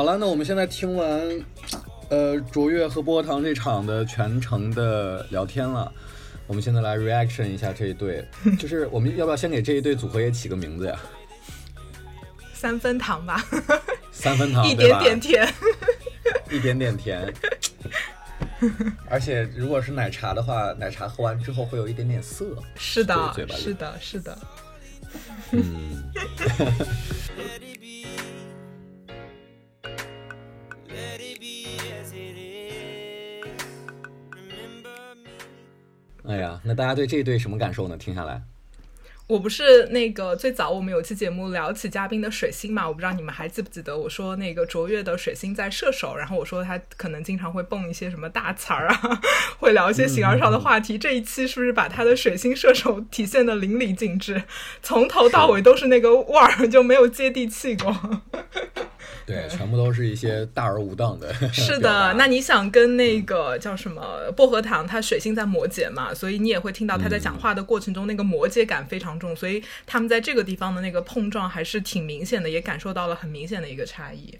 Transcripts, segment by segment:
好了，那我们现在听完，呃，卓越和薄荷糖这场的全程的聊天了，我们现在来 reaction 一下这一对，就是我们要不要先给这一对组合也起个名字呀？三分糖吧，三分糖，一点点甜，一点点甜。而且如果是奶茶的话，奶茶喝完之后会有一点点涩。是的，是的，是的。嗯。哎呀，那大家对这一对什么感受呢？听下来，我不是那个最早我们有期节目聊起嘉宾的水星嘛，我不知道你们还记不记得，我说那个卓越的水星在射手，然后我说他可能经常会蹦一些什么大词儿啊，会聊一些形而上的话题。这一期是不是把他的水星射手体现的淋漓尽致，从头到尾都是那个味儿，就没有接地气过。对，全部都是一些大而无当的。是的，那你想跟那个叫什么薄荷糖，他水星在摩羯嘛，所以你也会听到他在讲话的过程中那个摩羯感非常重，所以他们在这个地方的那个碰撞还是挺明显的，也感受到了很明显的一个差异。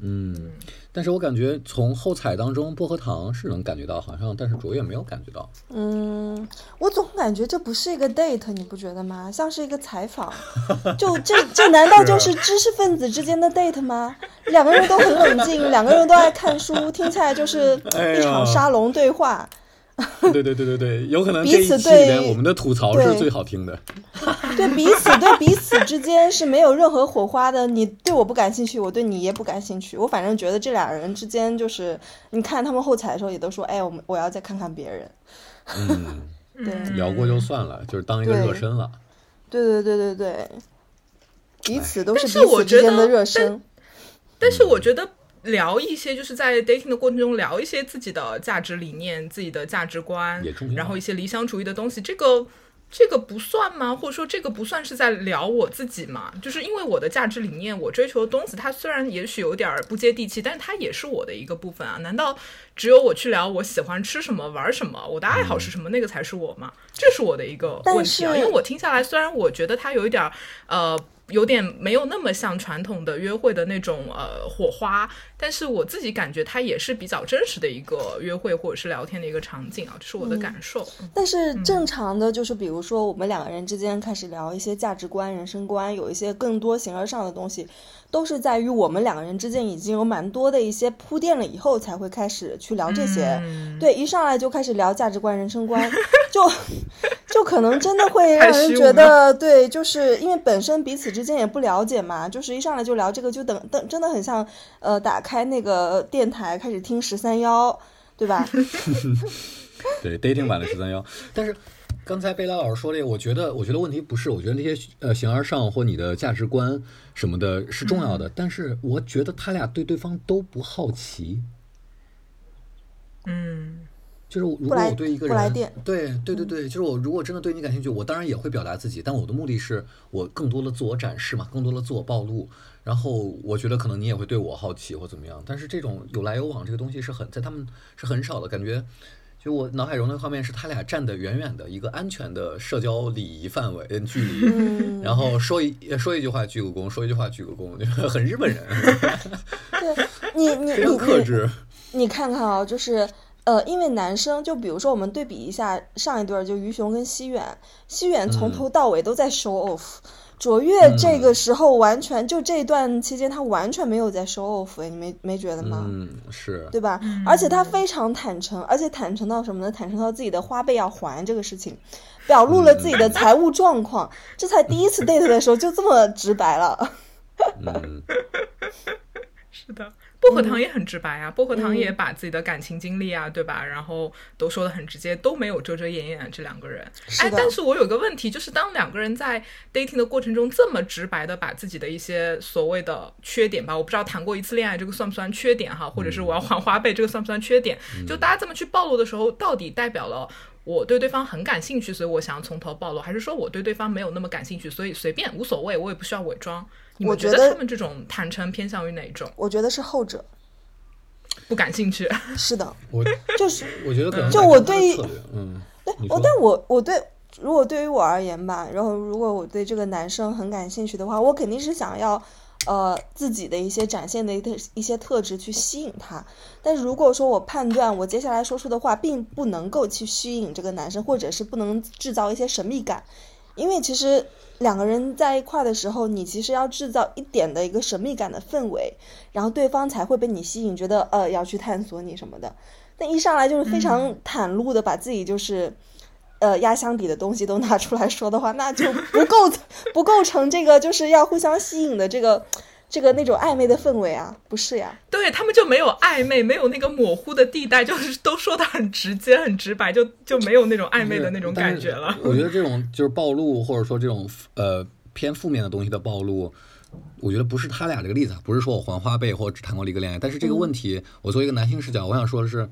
嗯，但是我感觉从后采当中，薄荷糖是能感觉到，好像但是卓越没有感觉到。嗯，我总感觉这不是一个 date，你不觉得吗？像是一个采访，就这这难道就是知识分子之间的 date 吗？两个人都很冷静，两个人都爱看书，听起来就是一场沙龙对话。对对对对对，有可能彼这一期里此对面我们的吐槽是最好听的。对彼此对彼此之间是没有任何火花的。你对我不感兴趣，我对你也不感兴趣。我反正觉得这俩人之间就是，你看他们后采的时候也都说，哎，我们我要再看看别人。嗯，对聊过就算了，就是当一个热身了。对对对对对，彼此都是彼此之间的热身。但是我觉得聊一些就是在 dating 的过程中聊一些自己的价值理念、自己的价值观然后一些理想主义的东西，这个。这个不算吗？或者说这个不算是在聊我自己吗？就是因为我的价值理念，我追求的东西，它虽然也许有点儿不接地气，但是它也是我的一个部分啊。难道只有我去聊我喜欢吃什么、玩什么，我的爱好是什么，那个才是我吗？这是我的一个问题啊。因为我听下来，虽然我觉得它有一点儿呃。有点没有那么像传统的约会的那种呃火花，但是我自己感觉它也是比较真实的一个约会或者是聊天的一个场景啊，这是我的感受。但是正常的就是，比如说我们两个人之间开始聊一些价值观、人生观，有一些更多形而上的东西，都是在于我们两个人之间已经有蛮多的一些铺垫了以后，才会开始去聊这些。嗯对，一上来就开始聊价值观、人生观，就就可能真的会让人觉得，对，就是因为本身彼此之间也不了解嘛，就是一上来就聊这个，就等等，真的很像呃，打开那个电台开始听十三幺，对吧？对，dating 版的十三幺。但是刚才贝拉老师说这个，我觉得，我觉得问题不是，我觉得那些呃形而上或你的价值观什么的是重要的，但是我觉得他俩对对方都不好奇。嗯就是如果我对一个人对对对对，就是我如果真的对你感兴趣，我当然也会表达自己，但我的目的是我更多的自我展示嘛，更多的自我暴露。然后我觉得可能你也会对我好奇或怎么样，但是这种有来有往这个东西是很在他们是很少的感觉。就我脑海中的画面是他俩站得远远的，一个安全的社交礼仪范围嗯距离，嗯 然后说一说一句话鞠个躬，说一句话鞠个躬，就很日本人，对你你 非常你你克制。你看看啊，就是呃，因为男生，就比如说我们对比一下上一对儿，就于雄跟西远，西远从头到尾都在 show off，、卓越这个时候完全就这段期间他完全没有在 show off，哎你没没觉得吗？嗯，是，对吧？而且他非常坦诚，而且坦诚到什么呢？坦诚到自己的花呗要还这个事情，表露了自己的财务状况。这才第一次 date 的时候就这么直白了。嗯，是的，薄荷糖也很直白啊，薄荷糖也把自己的感情经历啊，对吧？然后都说的很直接，都没有遮遮掩掩。这两个人，哎，但是我有个问题，就是当两个人在 dating 的过程中这么直白的把自己的一些所谓的缺点吧，我不知道谈过一次恋爱这个算不算缺点哈，或者是我要还花呗这个算不算缺点？就大家这么去暴露的时候，到底代表了？我对对方很感兴趣，所以我想要从头暴露，还是说我对对方没有那么感兴趣，所以随便无所谓，我也不需要伪装？我觉得他们这种坦诚偏向于哪一种？我觉得是后者，不感兴趣。是的，我 就是我觉得可能就我对嗯，对我但我我对如果对于我而言吧，然后如果我对这个男生很感兴趣的话，我肯定是想要呃自己的一些展现的一些一些特质去吸引他。但是如果说我判断我接下来说出的话并不能够去吸引这个男生，或者是不能制造一些神秘感，因为其实两个人在一块的时候，你其实要制造一点的一个神秘感的氛围，然后对方才会被你吸引，觉得呃要去探索你什么的。那一上来就是非常袒露的把自己就是。呃，压箱底的东西都拿出来说的话，那就不构 不构成这个就是要互相吸引的这个这个那种暧昧的氛围啊，不是呀？对他们就没有暧昧，没有那个模糊的地带，就是都说的很直接、很直白，就就没有那种暧昧的那种感觉了。我觉得这种就是暴露，或者说这种呃偏负面的东西的暴露，我觉得不是他俩这个例子，不是说我还花呗或者只谈过一个恋爱，但是这个问题，我作为一个男性视角，我想说的是，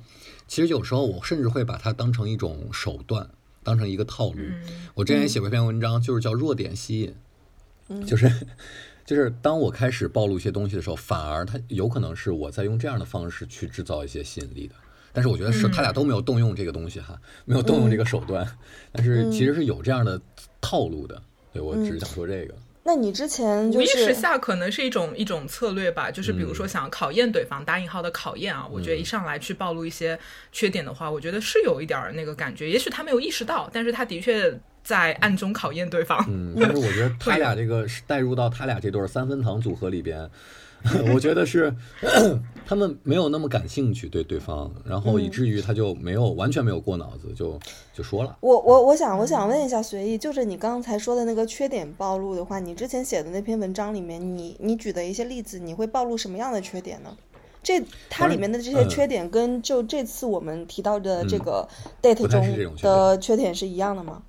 其实有时候我甚至会把它当成一种手段。当成一个套路，我之前也写过一篇文章，就是叫弱点吸引，就是就是当我开始暴露一些东西的时候，反而他有可能是我在用这样的方式去制造一些吸引力的。但是我觉得是他俩都没有动用这个东西哈，没有动用这个手段，但是其实是有这样的套路的。对我只是想说这个。那你之前无意识下可能是一种一种策略吧，就是比如说想考验对方，打引号的考验啊。我觉得一上来去暴露一些缺点的话，我觉得是有一点那个感觉。也许他没有意识到，但是他的确在暗中考验对方。嗯，但是我觉得他俩这个带入到他俩这对三分糖组合里边。我觉得是他们没有那么感兴趣对对方，然后以至于他就没有完全没有过脑子就就说了。我我我想我想问一下随意，就是你刚才说的那个缺点暴露的话，你之前写的那篇文章里面，你你举的一些例子，你会暴露什么样的缺点呢？这它里面的这些缺点跟就这次我们提到的这个 date 中的缺点是一样的吗？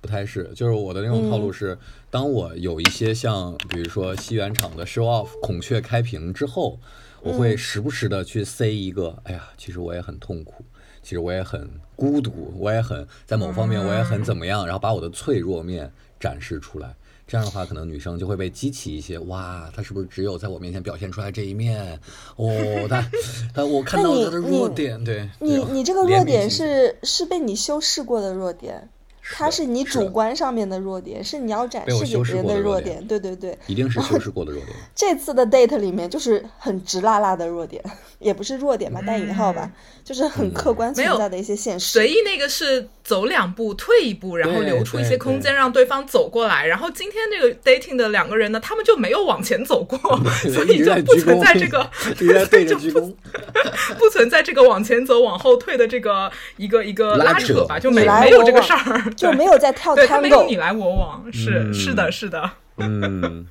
不太是，就是我的那种套路是，当我有一些像比如说西园厂的 show off 孔雀开屏之后，我会时不时的去塞一个，哎呀，其实我也很痛苦，其实我也很孤独，我也很在某方面我也很怎么样，然后把我的脆弱面展示出来，这样的话，可能女生就会被激起一些，哇，他是不是只有在我面前表现出来这一面？哦，他他 我看到他的弱点，对，你你这个弱点是是被你修饰过的弱点。它是你主观上面的弱点，是你要展示给别人的弱点，对对对，一定是修饰过的弱点。这次的 date 里面就是很直拉拉的弱点，也不是弱点吧，带引号吧，就是很客观存在的一些现实。随意那个是走两步退一步，然后留出一些空间让对方走过来。然后今天这个 dating 的两个人呢，他们就没有往前走过，所以就不存在这个，不存在这个往前走、往后退的这个一个一个拉扯吧，就没没有这个事儿。就没有在跳探戈，没有你来我往，是是的，是的。嗯，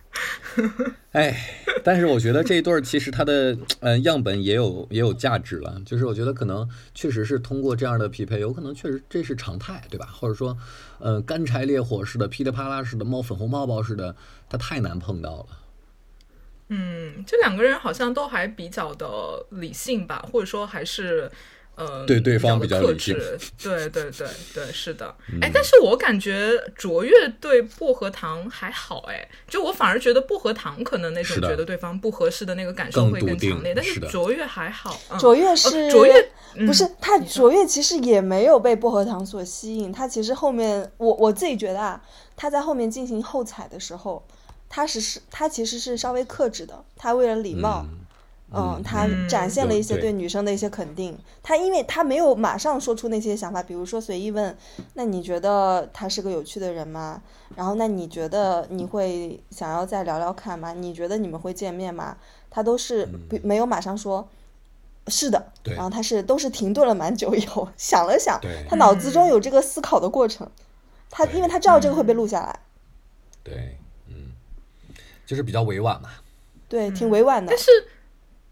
哎，但是我觉得这一对儿其实它的嗯样本也有也有价值了，就是我觉得可能确实是通过这样的匹配，有可能确实这是常态，对吧？或者说，呃，干柴烈火似的、噼里啪啦似的、冒粉红泡泡似的，它太难碰到了。嗯，这两个人好像都还比较的理性吧，或者说还是。呃，对对方比较克制，对对对对，是的。哎，但是我感觉卓越对薄荷糖还好，哎，就我反而觉得薄荷糖可能那种觉得对方不合适的那个感受会更强烈，但是卓越还好。卓越是卓越，不是他卓越其实也没有被薄荷糖所吸引，他其实后面我我自己觉得啊，他在后面进行后采的时候，他是是他其实是稍微克制的，他为了礼貌。嗯，他展现了一些对女生的一些肯定。他因为他没有马上说出那些想法，比如说随意问：“那你觉得他是个有趣的人吗？”然后，那你觉得你会想要再聊聊看吗？你觉得你们会见面吗？他都是没有马上说是的。然后他是都是停顿了蛮久以后 想了想，他脑子中有这个思考的过程。他因为他知道这个会被录下来。对，嗯，就是比较委婉嘛。对，挺委婉的。但是。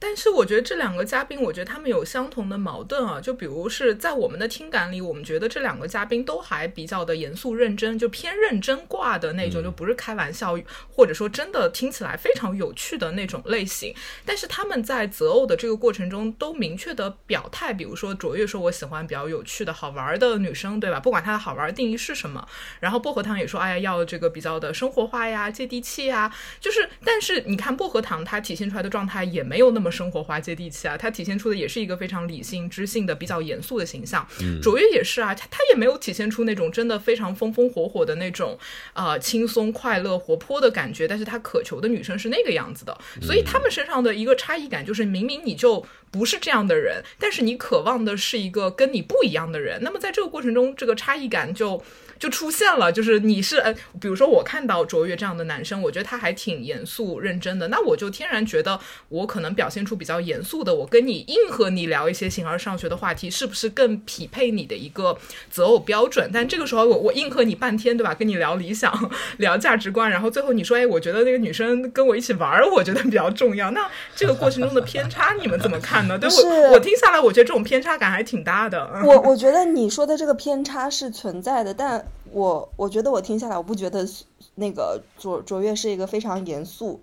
但是我觉得这两个嘉宾，我觉得他们有相同的矛盾啊。就比如是在我们的听感里，我们觉得这两个嘉宾都还比较的严肃认真，就偏认真挂的那种，就不是开玩笑，或者说真的听起来非常有趣的那种类型。但是他们在择偶的这个过程中都明确的表态，比如说卓越说我喜欢比较有趣的好玩的女生，对吧？不管她的好玩定义是什么。然后薄荷糖也说，哎呀，要这个比较的生活化呀、接地气呀。就是，但是你看薄荷糖，它体现出来的状态也没有那么。生活化、接地气啊，他体现出的也是一个非常理性、知性的、比较严肃的形象。嗯卓越也是啊，他他也没有体现出那种真的非常风风火火的那种啊、呃轻松、快乐、活泼的感觉，但是他渴求的女生是那个样子的，所以他们身上的一个差异感就是，明明你就不是这样的人，但是你渴望的是一个跟你不一样的人。那么在这个过程中，这个差异感就就出现了，就是你是呃，比如说我看到卓越这样的男生，我觉得他还挺严肃认真的，那我就天然觉得我可能表现出比较严肃的，我跟你硬和你聊一些形而上学的话题，是不是更匹配你的一个择偶标准？但这个时候我我硬和你半天，对吧？跟你聊理想，聊价值观，然后最后你说，哎，我觉得那个女生跟我一起玩儿，我觉得比较重要。那这个过程中的偏差，你们怎么看呢？对是我我听下来，我觉得这种偏差感还挺大的。嗯我我觉得你说的这个偏差是存在的，但我我觉得我听下来，我不觉得那个卓卓越是一个非常严肃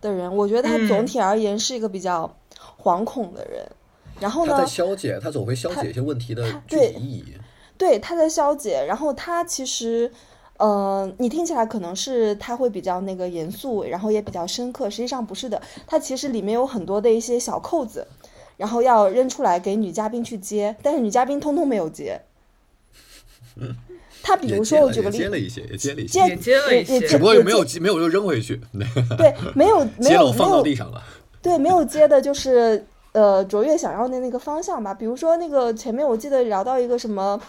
的人，我觉得他嗯总体而言是一个比较惶恐的人。然后他在呢，消解，他总会消解一些问题的具对体意义。对，他在消解，然后他其实。呃，你听起来可能是他会比较那个严肃，然后也比较深刻，实际上不是的，他其实里面有很多的一些小扣子，然后要扔出来给女嘉宾去接，但是女嘉宾通通没有接。他比如说，我举个例子，接了一些，也接了一些，也接了一些也接只不过也接没有接没有就扔回去，对，没有 没接了我放有没有到地上了。对，没有接的就是呃卓越想要的那个方向吧。比如说那个前面我记得聊到一个什么，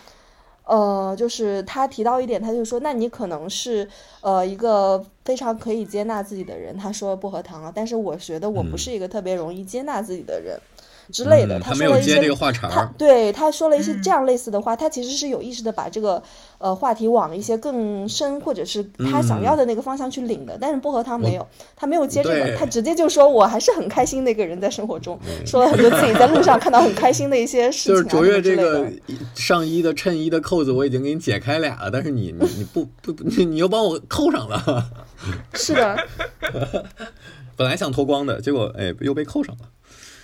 呃，就是他提到一点，他就说，那你可能是呃一个非常可以接纳自己的人。他说薄荷糖啊，但是我觉得我不是一个特别容易接纳自己的人。之类的，嗯他说了一些没有接这个话茬他。对他说了一嗯些这样类似的话，他其实是有意识的把这个呃话题往一些更深或者是他想嗯要的那个方向去领的。但是薄荷糖没有，他没有接这个，他直接就说我还是很开心的一个人，在生活中说了很多自己在路上看到很开心的一些事情、啊，就是卓越这个上衣的衬衣的扣子我已经给你解开俩了，但是你你你不不不你你又帮我扣上了，是的，本来想脱光的，结果哎又被扣上了。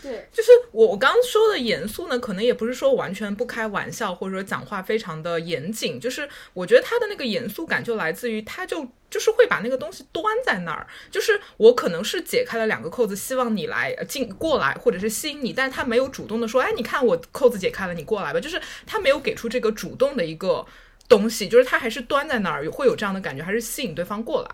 对，就是我我刚刚说的严肃呢，可能也不是说完全不开玩笑，或者说讲话非常的严谨，就是我觉得他的那个严肃感就来自于他就就是会把那个东西端在那儿，就是我可能是解开了两个扣子，希望你来进过来，或者是吸引你，但是他没有主动的说，哎，你看我扣子解开了，你过来吧，就是他没有给出这个主动的一个东西，就是他还是端在那儿，会有这样的感觉，还是吸引对方过来。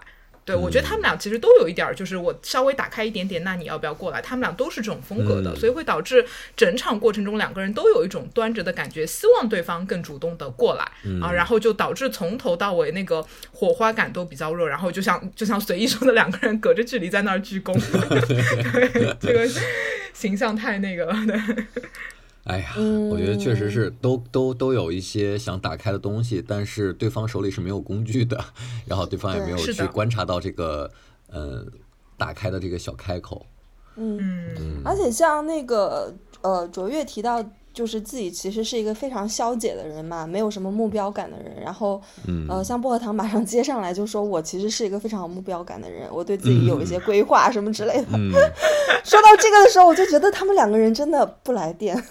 对，我觉得他们俩其实都有一点儿，就是我稍微打开一点点，那你要不要过来？他们俩都是这种风格的，嗯所以会导致整场过程中两个人都有一种端着的感觉，希望对方更主动的过来、啊，然后就导致从头到尾那个火花感都比较弱，然后就像就像随意说的两个人隔着距离在那儿鞠躬，对，这个形象太那个了，对。哎呀，我觉得确实是都都都有一些想打开的东西，但是对方手里是没有工具的，然后对方也没有去观察到这个呃打开的这个小开口。嗯，而且像那个呃卓越提到。就是自己其实是一个非常消解的人嘛，没有什么目标感的人。然后，嗯呃，像薄荷糖马上接上来就说，我其实是一个非常有目标感的人，我对自己有一些规划什么之类的。嗯 说到这个的时候，我就觉得他们两个人真的不来电，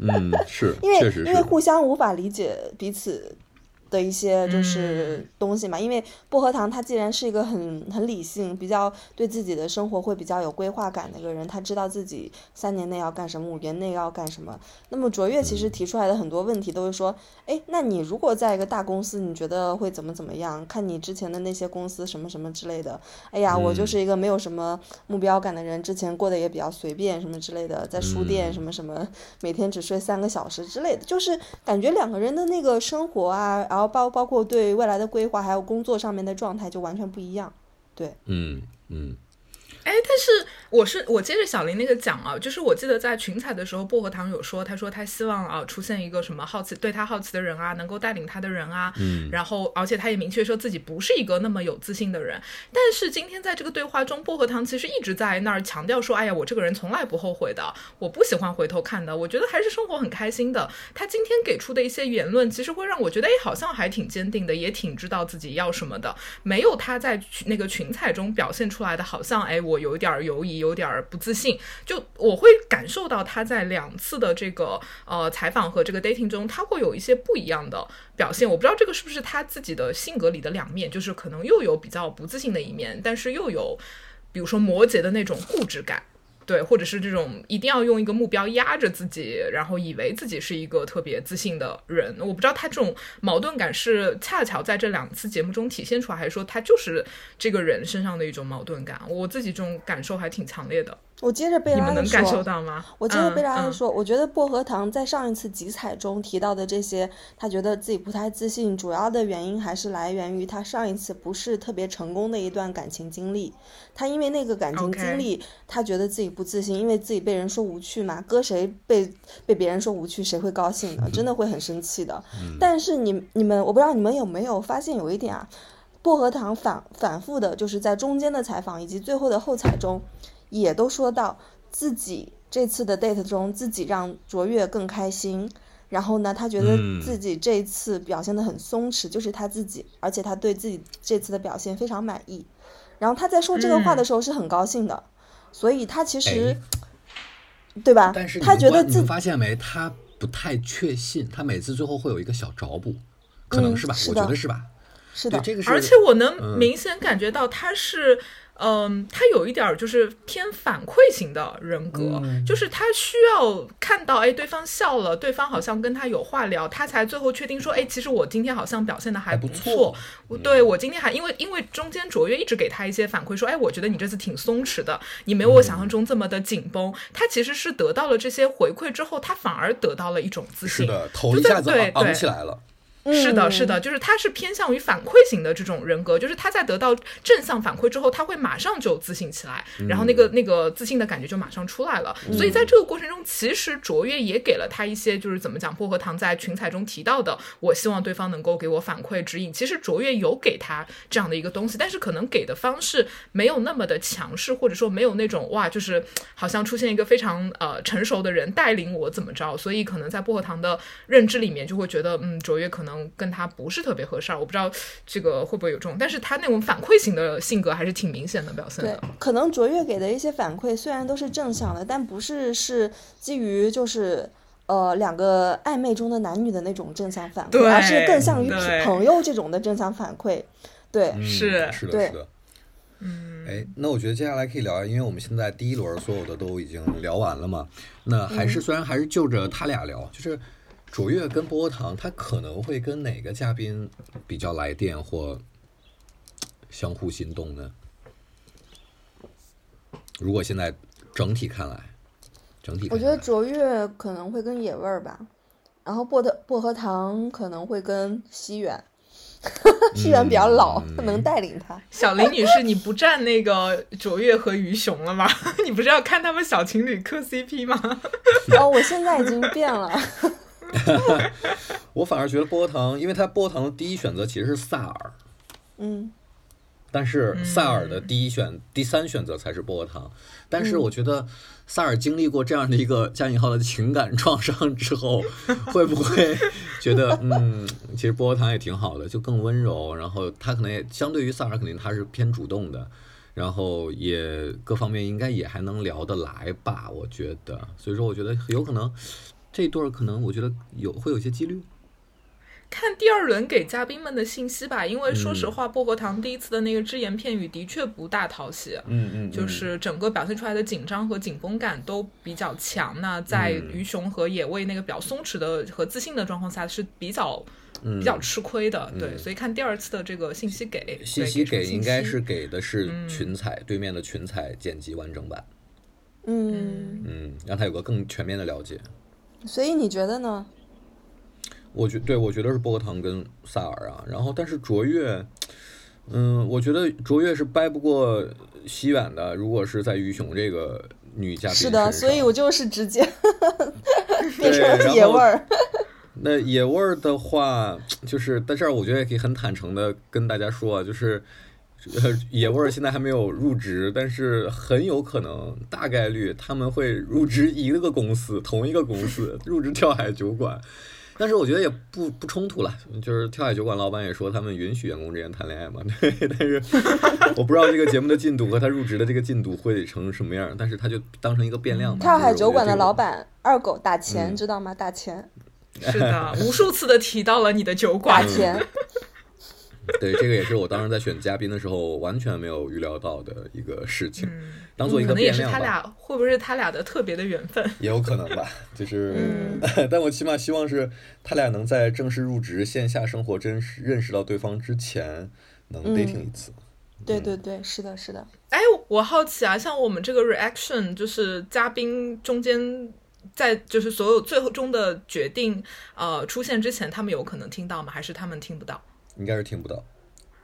嗯，是，因为因为。互相无法理解彼此的一些就是东西嘛。因为薄荷糖他既然是一个很很理性、比较对自己的生活会比较有规划感的一个人，他知道自己三年内要干什么，五年内要干什么。那么卓越其实提出来的很多问题都是说，哎，那你如果在一个大公司，你觉得会怎么怎么样？看你之前的那些公司什么什么之类的。哎呀，我就是一个没有什么目标感的人，之前过得也比较随便什么之类的，在书店什么什么，每天只睡三个小时之类的，就是感觉两个人的那个生活啊，然后包包括对未来的规划，还有工作上面的状态就完全不一样。对，嗯嗯哎，但是我是我接着小林那个讲啊，就是我记得在群采的时候，薄荷糖有说，他说他希望啊出现一个什么好奇对他好奇的人啊，能够带领他的人啊，嗯然后而且他也明确说自己不是一个那么有自信的人。但是今天在这个对话中，薄荷糖其实一直在那儿强调说，哎呀，我这个人从来不后悔的，我不喜欢回头看的，我觉得还是生活很开心的。他今天给出的一些言论，其实会让我觉得，哎，好像还挺坚定的，也挺知道自己要什么的，没有他在那个群采中表现出来的，好像哎，我有一点儿犹疑，有点儿不自信。就我会感受到他在两次的这个呃采访和这个 dating 中，他会有一些不一样的表现。我不知道这个是不是他自己的性格里的两面，就是可能又有比较不自信的一面，但是又有比如说摩羯的那种固执感。对，或者是这种一定要用一个目标压着自己，然后以为自己是一个特别自信的人。我不知道他这种矛盾感是恰巧在这两次节目中体现出来，还是说他就是这个人身上的一种矛盾感。我自己这种感受还挺强烈的。我接着贝拉你们能感受到吗？我接着贝拉的说，我觉得薄荷糖在上一次集采中提到的这些，他觉得自己不太自信，主要的原因还是来源于他上一次不是特别成功的一段感情经历。他因为那个感情经历，他觉得自己不自信，因为自己被人说无趣嘛，搁谁被被别人说无趣，谁会高兴呢？真的会很生气的。但是你你们，我不知道你们有没有发现有一点啊，薄荷糖反反复的，就是在中间的采访以及最后的后采中。也都说到自己这次的 date 中，自己让卓越更开心。然后呢，他觉得自己这一次表现的很松弛，就是他自己，而且他对自己这次的表现非常满意。然后他在说这个话的时候是很高兴的，所以他其实，对吧？但是他觉得自己发现没，他不太确信，他每次最后会有一个小找补，可能是吧？我觉得是吧？是的，这个是。而且我能明显感觉到他是。嗯，他有一点就是偏反馈型的人格，就是他需要看到，哎，对方笑了，对方好像跟他有话聊，他才最后确定说，哎，其实我今天好像表现的还不错。对我今天还因为因为中间卓越一直给他一些反馈，说，哎，我觉得你这次挺松弛的，你没有我想象中这么的紧绷。他其实是得到了这些回馈之后，他反而得到了一种自信，是的，头一下子昂起来了。是的，是的，就是他是偏向于反馈型的这种人格，就是他在得到正向反馈之后，他会马上就自信起来，然后那个那个自信的感觉就马上出来了。所以在这个过程中，其实卓越也给了他一些，就是怎么讲，薄荷糖在群采中提到的，我希望对方能够给我反馈指引。其实卓越有给他这样的一个东西，但是可能给的方式没有那么的强势，或者说没有那种哇，就是好像出现一个非常呃成熟的人带领我怎么着，所以可能在薄荷糖的认知里面就会觉得，嗯，卓越可能。跟他不是特别合适，我不知道这个会不会有这种，但是他那种反馈型的性格还是挺明显的表现的。对，可能卓越给的一些反馈虽然都是正向的，但不是是基于就是呃两个暧昧中的男女的那种正向反馈，而是更像于朋友这种的正向反馈。对，是是的，是的。嗯，哎，那我觉得接下来可以聊，因为我们现在第一轮所有的都已经聊完了嘛，那还是虽然还是就着他俩聊，就是。卓越跟波糖，他可能会跟哪个嘉宾比较来电或相互心动呢？如果现在整体看来，整体我觉得卓越可能会跟野味儿吧，然后薄荷薄荷糖可能会跟西远，西远比较老，能带领他。小林女士，你不站那个卓越和于雄了吗？你不是要看他们小情侣磕 CP 吗？哦，我现在已经变了。我反而觉得波糖，因为他波糖的第一选择其实是萨尔，嗯，但是萨尔的第一选第三选择才是波糖。但是我觉得萨尔经历过这样的一个加引号的情感创伤之后，会不会觉得嗯，其实波糖也挺好的，就更温柔。然后他可能也相对于萨尔，肯定他是偏主动的，然后也各方面应该也还能聊得来吧？我觉得，所以说我觉得有可能。这对儿可能我觉得有会有些几率，看第二轮给嘉宾们的信息吧。因为说实话，薄荷糖第一次的那个只言片语的确不大讨喜，嗯嗯，就是整个表现出来的紧张和紧绷感都比较强。那在于熊和野味那个比较松弛的和自信的状况下是比较比较吃亏的。对，所以看第二次的这个信息给信息给应该是给的是群采对面的群采剪辑完整版，嗯嗯，让他有个更全面的了解。所以你觉得呢？我觉对，我觉得是薄荷糖跟萨尔啊，然后但是卓越，嗯，我觉得卓越是掰不过西远的。如果是在于雄这个女嘉宾是的，所以我就是直接 变成野味儿。那野味儿的话，就是在这儿，我觉得也可以很坦诚的跟大家说，就是。呃，野味儿现在还没有入职，但是很有可能，大概率他们会入职一个公司，同一个公司 入职跳海酒馆。但是我觉得也不不冲突了，就是跳海酒馆老板也说他们允许员工之间谈恋爱嘛。对，但是 我不知道这个节目的进度和他入职的这个进度会成什么样，但是他就当成一个变量。跳海酒馆的老板二狗打钱，知道吗？打钱。是的，无数次的提到了你的酒馆。打钱。对，这个也是我当时在选嘉宾的时候完全没有预料到的一个事情，当做一嗯可能也是个变量吧。他俩，会不会是他俩的特别的缘分？也有可能吧，就是，嗯 但我起码希望是他俩能在正式入职、线下生活真实认识到对方之前，能嗯 dating 一次。对对对，是的，是的。哎，我好奇啊，像我们这个 reaction，就是嘉宾中间在就是所有最后中的决定呃出现之前，他们有可能听到吗？还是他们听不到应该是听不到，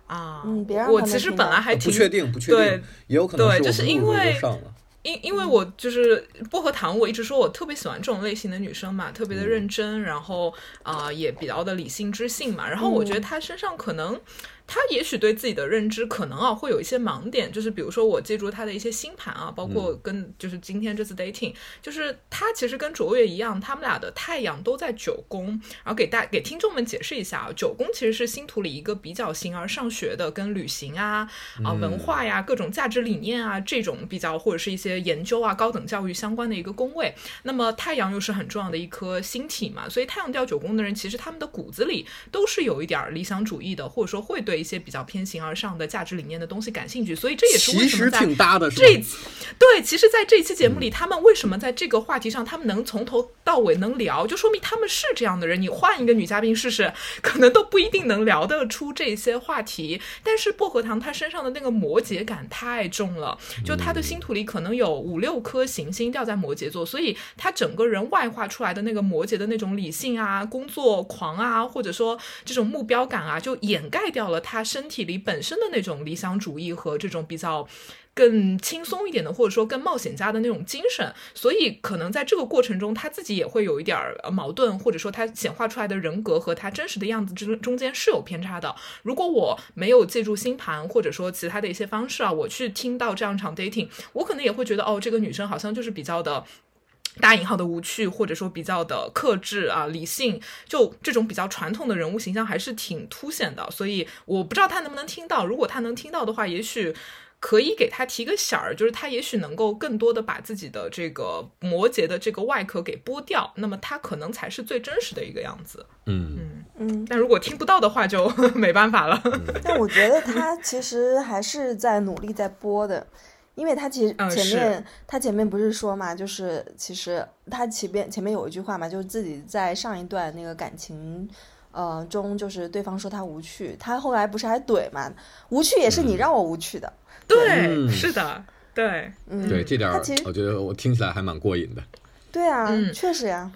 啊？嗯别让我其实本来还挺不确定，不确对定，也有可能是对就是因为上了。因因为我就是薄荷糖，我一直说我特别喜欢这种类型的女生嘛，特别的认真，然后啊、呃也比较的理性知性嘛。然后我觉得她身上可能，她也许对自己的认知可能啊会有一些盲点，就是比如说我借助他的一些星盘啊，包括跟就是今天这次 dating，就是他其实跟卓越一样，他们俩的太阳都在九宫，然后给大给听众们解释一下啊，九宫其实是星图里一个比较形而上学的，跟旅行啊啊、文化呀、各种价值理念啊这种比较或者是一些研究啊、高等教育相关的一个宫位。那么太阳又是很重要的一颗星体嘛，所以太阳掉九宫的人，其实他们的骨子里都是有一点儿理想主义的，或者说会对一些比较偏形而上的价值理念的东西感兴趣。所以这也是为什么在挺搭的，是？这对，其实，在这一期节目里，他们为什么在这个话题上，他们能从头到尾能聊，就说明他们是这样的人。你换一个女嘉宾试试，可能都不一定能聊得出这些话题。但是薄荷糖他身上的那个摩羯感太重了，就他的星图里可能有五六颗行星掉在摩羯座，所以他整个人外化出来的那个摩羯的那种理性啊、工作狂啊，或者说这种目标感啊，就掩盖掉了他身体里本身的那种理想主义和这种比较。更轻松一点的，或者说更冒险家的那种精神，所以可能在这个过程中，他自己也会有一点儿矛盾，或者说他显化出来的人格和他真实的样子之中间是有偏差的。如果我没有借助星盘或者说其他的一些方式啊，我去听到这样一场 dating，我可能也会觉得哦，这个女生好像就是比较的。打引号的无趣，或者说比较的克制啊、理性，就这种比较传统的人物形象还是挺凸显的。所以我不知道他能不能听到，如果他能听到的话，也许可以给他提个醒儿，就是他也许能够更多的把自己的这个摩羯的这个外壳给剥掉，那么他可能才是最真实的一个样子。嗯，嗯，但如果听不到的话，就 没办法了。但我觉得他其实还是在努力在播的，因为他其实前面、他前面不是说嘛，就是其实他前面前面有一句话嘛，就是自己在上一段那个感情。呃，中就是对方说他无趣，他后来不是还怼嘛？无趣也是你让我无趣的，对，嗯是的，对，嗯，对，这点儿他其实我觉得我听起来还蛮过瘾的。对啊，嗯确实呀。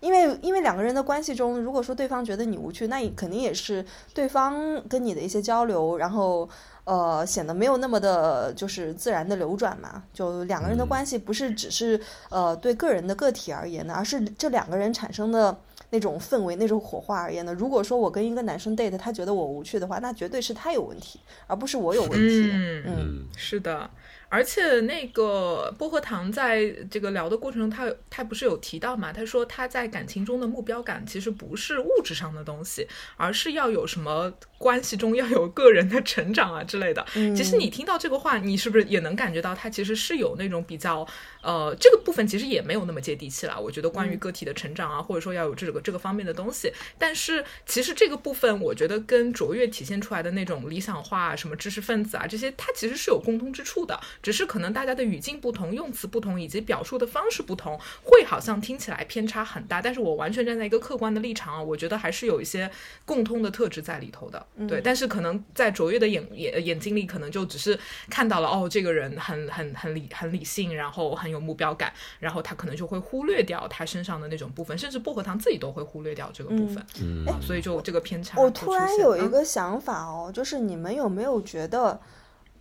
因为因为两个人的关系中，如果说对方觉得你无趣，那你肯定也是对方跟你的一些交流，然后呃显得没有那么的，就是自然的流转嘛。就两个人的关系不是只是呃对个人的个体而言的，而是这两个人产生的那种氛围、那种火花而言的。如果说我跟一个男生 date，他觉得我无趣的话，那绝对是他有问题，而不是我有问题。嗯嗯嗯是的，而且那个薄荷糖在这个聊的过程中，他他不是有提到嘛？他说他在感情中的目标感其实不是物质上的东西，而是要有什么关系中要有个人的成长啊之类的。嗯其实你听到这个话，你是不是也能感觉到他其实是有那种比较呃，这个部分其实也没有那么接地气了。我觉得关于个体的成长啊，或者说要有这个这个方面的东西，但是其实这个部分，我觉得跟卓越体现出来的那种理想化啊、什么知识分子啊这些，它其实是有共通之处的，只是可能大家的语境不同、用词不同以及表述的方式不同，会好像听起来偏差很大。但是我完全站在一个客观的立场啊，我觉得还是有一些共通的特质在里头的。对，但是可能在卓越的眼眼眼睛里，可能就只是看到了哦，这个人很很很理很理性，然后很有目标感，然后他可能就会忽略掉他身上的那种部分，甚至薄荷糖自己都会忽略掉这个部分。嗯啊，所以就这个偏差我突然有一个想法哦，就是你们有没有觉得，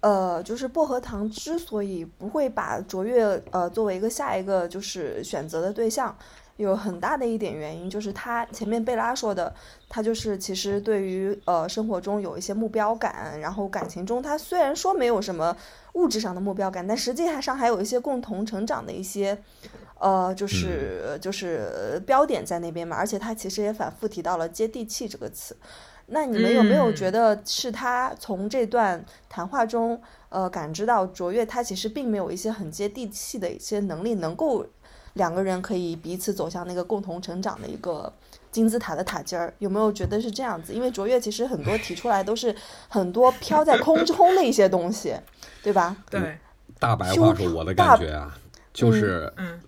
呃，就是薄荷糖之所以不会把卓越呃作为一个下一个就是选择的对象，有很大的一点原因就是他前面贝拉说的，他就是其实对于呃生活中有一些目标感，然后感情中他虽然说没有什么物质上的目标感，但实际上还有一些共同成长的一些。呃，就是就是标点在那边嘛，而且他其实也反复提到了“接地气”这个词。那你们有没有嗯觉得是他从这段谈话中，呃，感知到卓越他其实并没有一些很接地气的一些能力，能够两个人可以彼此走向那个共同成长的一个金字塔的塔尖儿。有没有觉得是这样子？因为卓越其实很多提出来都是很多飘在空中的一些东西，对吧？对，大白话说，我的感觉啊，就是嗯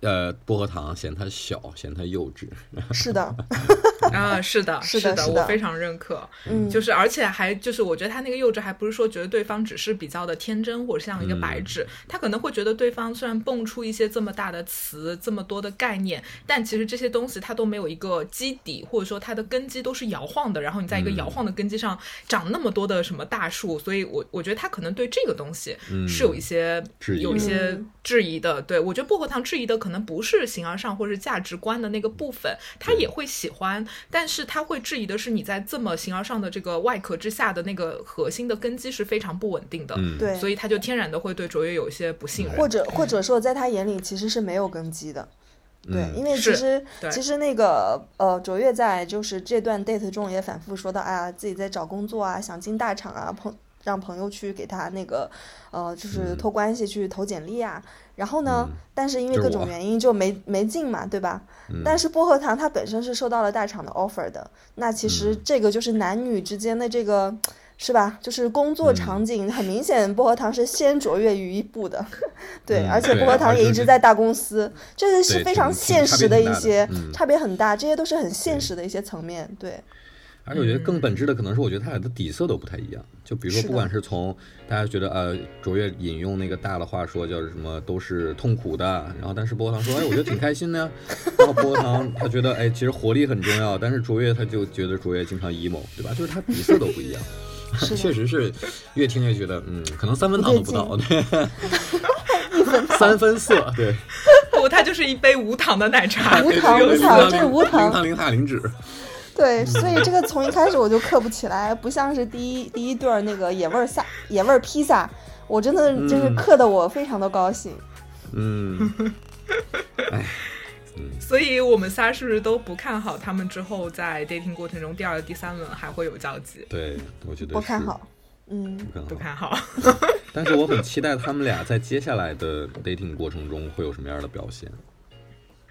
呃，薄荷糖嫌它小，嫌它幼稚。是的，啊，是的，是是的是的我非常认可。嗯，就是，而且还就是，我觉得他那个幼稚，还不是说觉得对方只是比较的天真，或者像一个白纸，他可能会觉得对方虽然蹦出一些这么大的词，这么多的概念，但其实这些东西它都没有一个基底，或者说它的根基都是摇晃的。然后你在一个摇晃的根基上长那么多的什么大树，所以我我觉得他可能对这个东西是有一些、质疑有一些嗯质疑的。对我觉得薄荷糖质疑的可能不是形而上或者是价值观的那个部分，他也会喜欢，但是他会质疑的是你在这么形而上的这个外壳之下的那个核心的根基是非常不稳定的。嗯，对，所以他就天然的会对卓越有一些不信任，或者或者说在他眼里其实是没有根基的。对，嗯因为其实对其实那个呃，卓越在就是这段 date 中也反复说到，哎呀，自己在找工作啊，想进大厂啊，朋让朋友去给他那个呃，就是嗯托关系去投简历啊。然后呢，嗯但是因为各种原因就没没进嘛，对吧？嗯但是薄荷糖它本身是受到了大厂的 offer 的，那其实嗯这个就是男女之间的这个。是吧？就是工作嗯场景，很明显，薄荷糖是先卓越于一步的，对，嗯而且薄荷糖也一直在大公司，这个是非常现实的一些嗯差别很大，这些都是很现实的一些层面，对，而且我觉得更本质的可能是，我觉得他俩的底色都不太一样。就比如说，不管是从大家觉得呃，卓越引用那个大的话说，叫什么都是痛苦的，然后但是薄荷糖说，哎，我觉得挺开心的呀。然后薄荷糖他觉得，哎，其实活力很重要，但是卓越他就觉得卓越经常 emo，对吧？就是他底色都不一样。确实是越听越觉得，嗯，可能三分糖都不到，对，三分色，对，不，它就是一杯无糖的奶茶，无糖对对对无糖零这是无糖零糖零脂，对，所以这个从一开始我就刻不起来，不像是第一第一对儿那个野味儿萨野味儿披萨，我真的就是嗯刻的我非常的高兴。嗯，所以我们仨是不是都不看好他们之后在 dating 过程中第二、第三轮还会有交集？对，我觉得不看好，嗯，不不看好。看好。但是我很期待他们俩在接下来的 dating 过程中会有什么样的表现。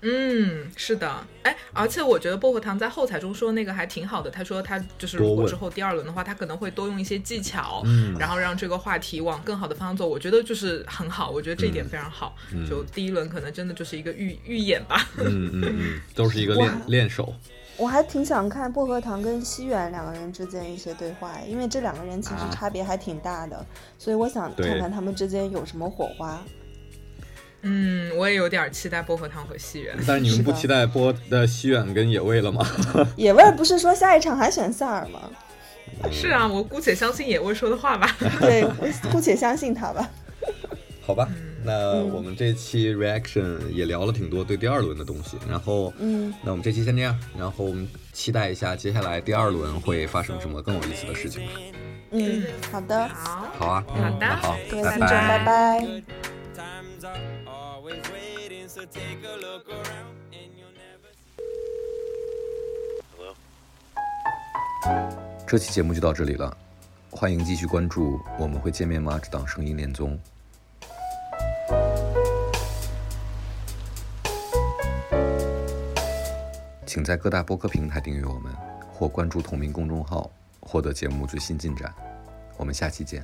嗯，是的，哎，而且我觉得薄荷糖在后采中说那个还挺好的。他说他就是如果之后第二轮的话，他可能会多用一些技巧，嗯然后让这个话题往更好的方向走。我觉得就是很好，我觉得这一点嗯非常好。嗯就第一轮可能真的就是一个预预演吧。嗯嗯嗯，都是一个练练手。我还挺想看薄荷糖跟西远两个人之间一些对话，因为这两个人其实啊差别还挺大的，所以我想看看他们之间有什么火花。嗯，我也有点期待薄荷糖和西园。但是你们不期待波的西远跟野味了吗？野味不是说下一场还选塞尔吗？是啊，我姑且相信野味说的话吧。对，我姑且相信他吧。好吧，那嗯我们这期 reaction 也聊了挺多对第二轮的东西，然后，嗯，那我们这期先这样，然后我们期待一下接下来第二轮会发生什么更有意思的事情吧。嗯，好的，好，好啊，好的那好，各位听众，拜拜。Always waiting, so take a look around and you'll never. 这期节目就到这里了，欢迎继续关注《我们会见面吗》这档声音恋综。请在各大播客平台订阅我们，或关注同名公众号，获得节目最新进展。我们下期见。